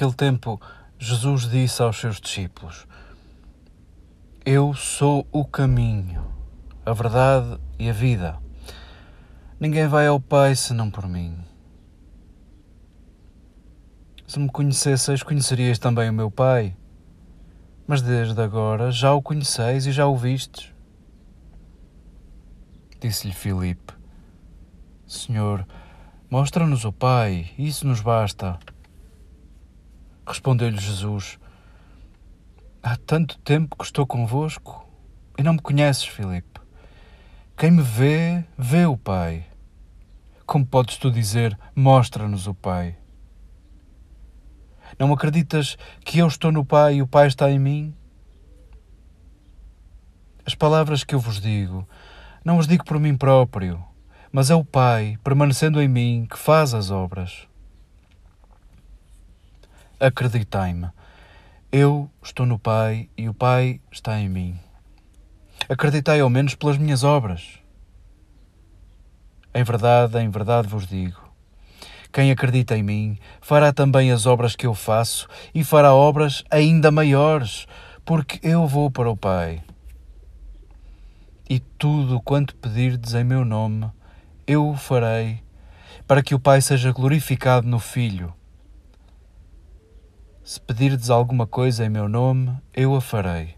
Naquele tempo, Jesus disse aos seus discípulos: Eu sou o caminho, a verdade e a vida. Ninguém vai ao Pai senão por mim. Se me conhecesseis, conhecerias também o meu Pai. Mas desde agora já o conheceis e já o vistes. Disse-lhe Filipe: Senhor, mostra-nos o Pai, isso nos basta. Respondeu-lhe Jesus: Há tanto tempo que estou convosco e não me conheces, Filipe. Quem me vê, vê o Pai. Como podes tu dizer: Mostra-nos o Pai? Não acreditas que eu estou no Pai e o Pai está em mim? As palavras que eu vos digo, não as digo por mim próprio, mas é o Pai, permanecendo em mim, que faz as obras acreditai-me. Eu estou no Pai e o Pai está em mim. Acreditai ao menos pelas minhas obras. Em verdade, em verdade vos digo: quem acredita em mim fará também as obras que eu faço e fará obras ainda maiores, porque eu vou para o Pai. E tudo quanto pedirdes em meu nome, eu o farei, para que o Pai seja glorificado no Filho. Se pedirdes alguma coisa em meu nome, eu a farei.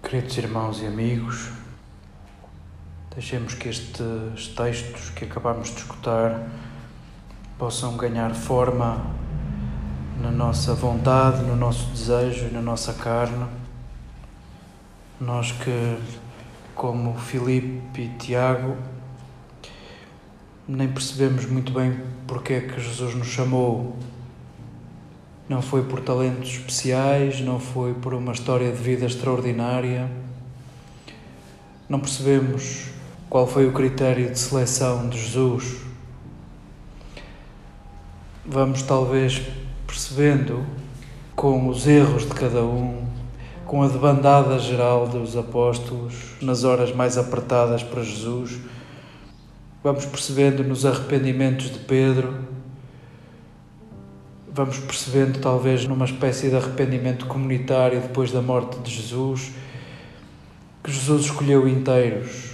Queridos irmãos e amigos, deixemos que estes textos que acabamos de escutar possam ganhar forma na nossa vontade, no nosso desejo e na nossa carne. Nós que, como Filipe e Tiago, nem percebemos muito bem porque é que Jesus nos chamou. Não foi por talentos especiais, não foi por uma história de vida extraordinária. Não percebemos qual foi o critério de seleção de Jesus. Vamos talvez percebendo com os erros de cada um, com a debandada geral dos apóstolos nas horas mais apertadas para Jesus vamos percebendo nos arrependimentos de Pedro, vamos percebendo talvez numa espécie de arrependimento comunitário depois da morte de Jesus, que Jesus escolheu inteiros,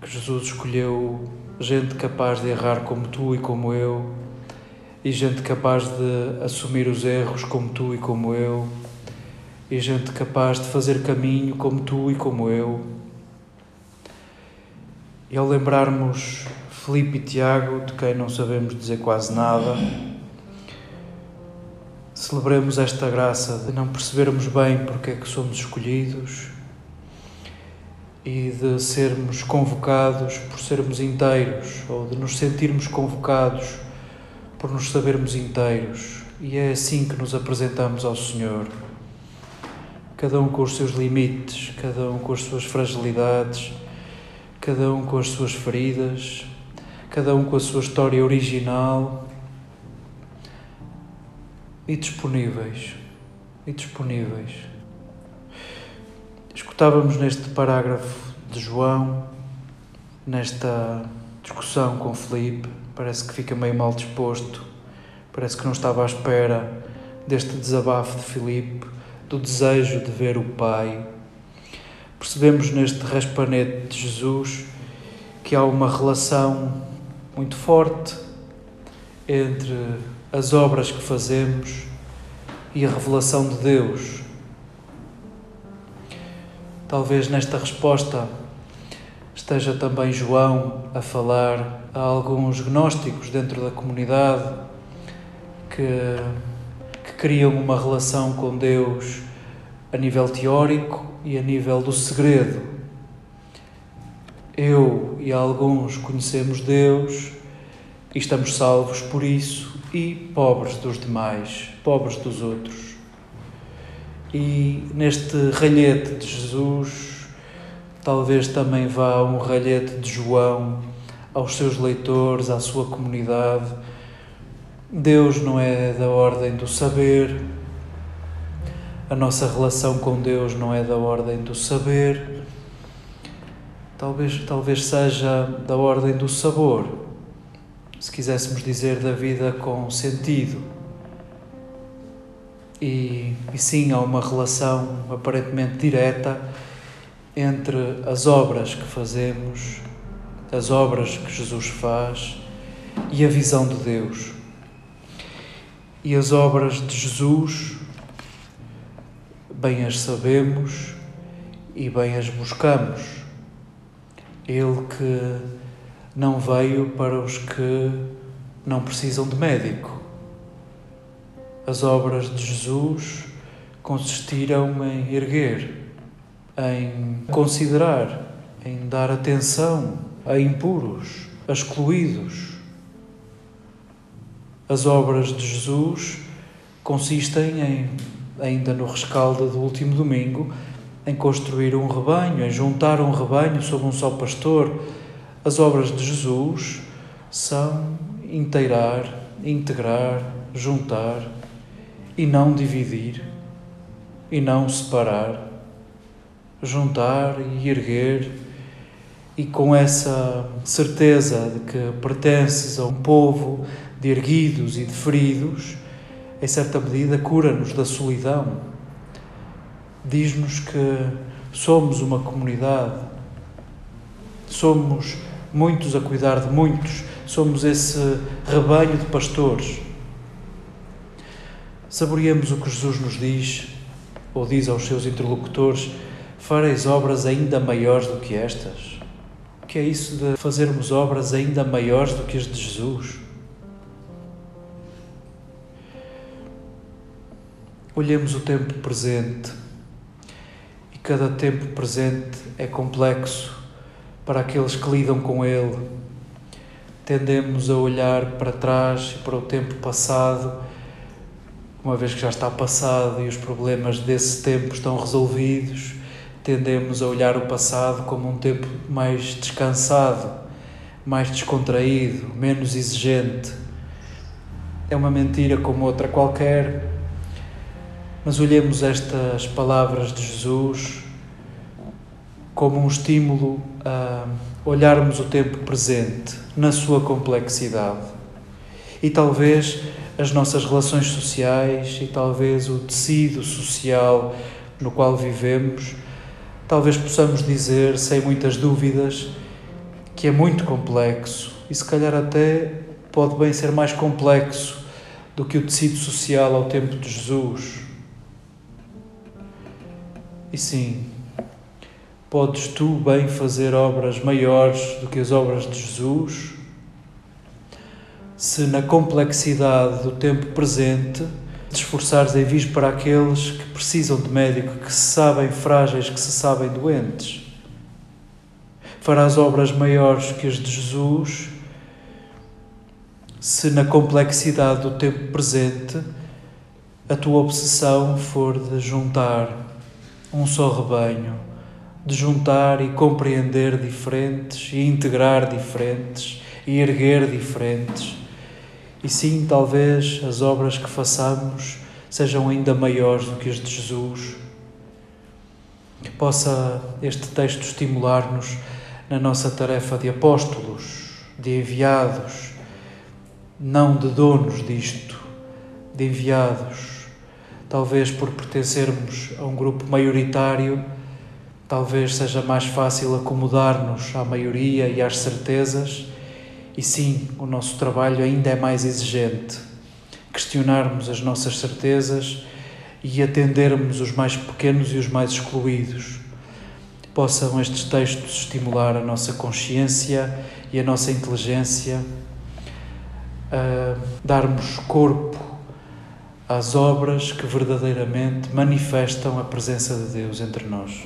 que Jesus escolheu gente capaz de errar como tu e como eu, e gente capaz de assumir os erros como tu e como eu, e gente capaz de fazer caminho como tu e como eu e ao lembrarmos Felipe e Tiago, de quem não sabemos dizer quase nada, celebremos esta graça de não percebermos bem porque é que somos escolhidos e de sermos convocados por sermos inteiros ou de nos sentirmos convocados por nos sabermos inteiros. E é assim que nos apresentamos ao Senhor. Cada um com os seus limites, cada um com as suas fragilidades cada um com as suas feridas, cada um com a sua história original e disponíveis. E disponíveis. Escutávamos neste parágrafo de João, nesta discussão com Felipe, parece que fica meio mal disposto, parece que não estava à espera deste desabafo de Felipe, do desejo de ver o Pai Percebemos neste raspanete de Jesus que há uma relação muito forte entre as obras que fazemos e a revelação de Deus. Talvez nesta resposta esteja também João a falar a alguns gnósticos dentro da comunidade que, que criam uma relação com Deus a nível teórico e a nível do segredo. Eu e alguns conhecemos Deus e estamos salvos por isso e pobres dos demais, pobres dos outros. E neste ralhete de Jesus, talvez também vá um ralhete de João aos seus leitores, à sua comunidade. Deus não é da ordem do saber, a nossa relação com Deus não é da ordem do saber. talvez, talvez seja da ordem do sabor, se quiséssemos dizer da vida com sentido. E, e sim, há uma relação aparentemente direta entre as obras que fazemos, as obras que Jesus faz e a visão de Deus. E as obras de Jesus, bem as sabemos e bem as buscamos. Ele que não veio para os que não precisam de médico. As obras de Jesus consistiram em erguer, em considerar, em dar atenção a impuros, a excluídos. As obras de Jesus consistem em, ainda no rescaldo do último domingo, em construir um rebanho, em juntar um rebanho sob um só pastor. As obras de Jesus são inteirar, integrar, juntar e não dividir e não separar, juntar e erguer, e com essa certeza de que pertences a um povo de erguidos e de feridos, em certa medida cura-nos da solidão. Diz-nos que somos uma comunidade, somos muitos a cuidar de muitos, somos esse rebanho de pastores. Saboreamos o que Jesus nos diz, ou diz aos seus interlocutores: fareis obras ainda maiores do que estas. O que é isso de fazermos obras ainda maiores do que as de Jesus? Olhemos o tempo presente e cada tempo presente é complexo para aqueles que lidam com ele. Tendemos a olhar para trás e para o tempo passado, uma vez que já está passado e os problemas desse tempo estão resolvidos, tendemos a olhar o passado como um tempo mais descansado, mais descontraído, menos exigente. É uma mentira como outra qualquer, mas olhemos estas palavras de Jesus como um estímulo a olharmos o tempo presente na sua complexidade. E talvez as nossas relações sociais e talvez o tecido social no qual vivemos, talvez possamos dizer, sem muitas dúvidas, que é muito complexo e se calhar até pode bem ser mais complexo do que o tecido social ao tempo de Jesus. E sim, Podes tu bem fazer obras maiores do que as obras de Jesus? Se na complexidade do tempo presente te esforçares em vir para aqueles que precisam de médico, que se sabem frágeis, que se sabem doentes, farás obras maiores que as de Jesus se na complexidade do tempo presente a tua obsessão for de juntar um só rebanho de juntar e compreender diferentes e integrar diferentes e erguer diferentes. E sim, talvez as obras que façamos sejam ainda maiores do que as de Jesus. Que possa este texto estimular-nos na nossa tarefa de apóstolos, de enviados, não de donos disto, de enviados. Talvez por pertencermos a um grupo maioritário Talvez seja mais fácil acomodar-nos à maioria e às certezas, e sim, o nosso trabalho ainda é mais exigente. Questionarmos as nossas certezas e atendermos os mais pequenos e os mais excluídos. Possam estes textos estimular a nossa consciência e a nossa inteligência a darmos corpo às obras que verdadeiramente manifestam a presença de Deus entre nós.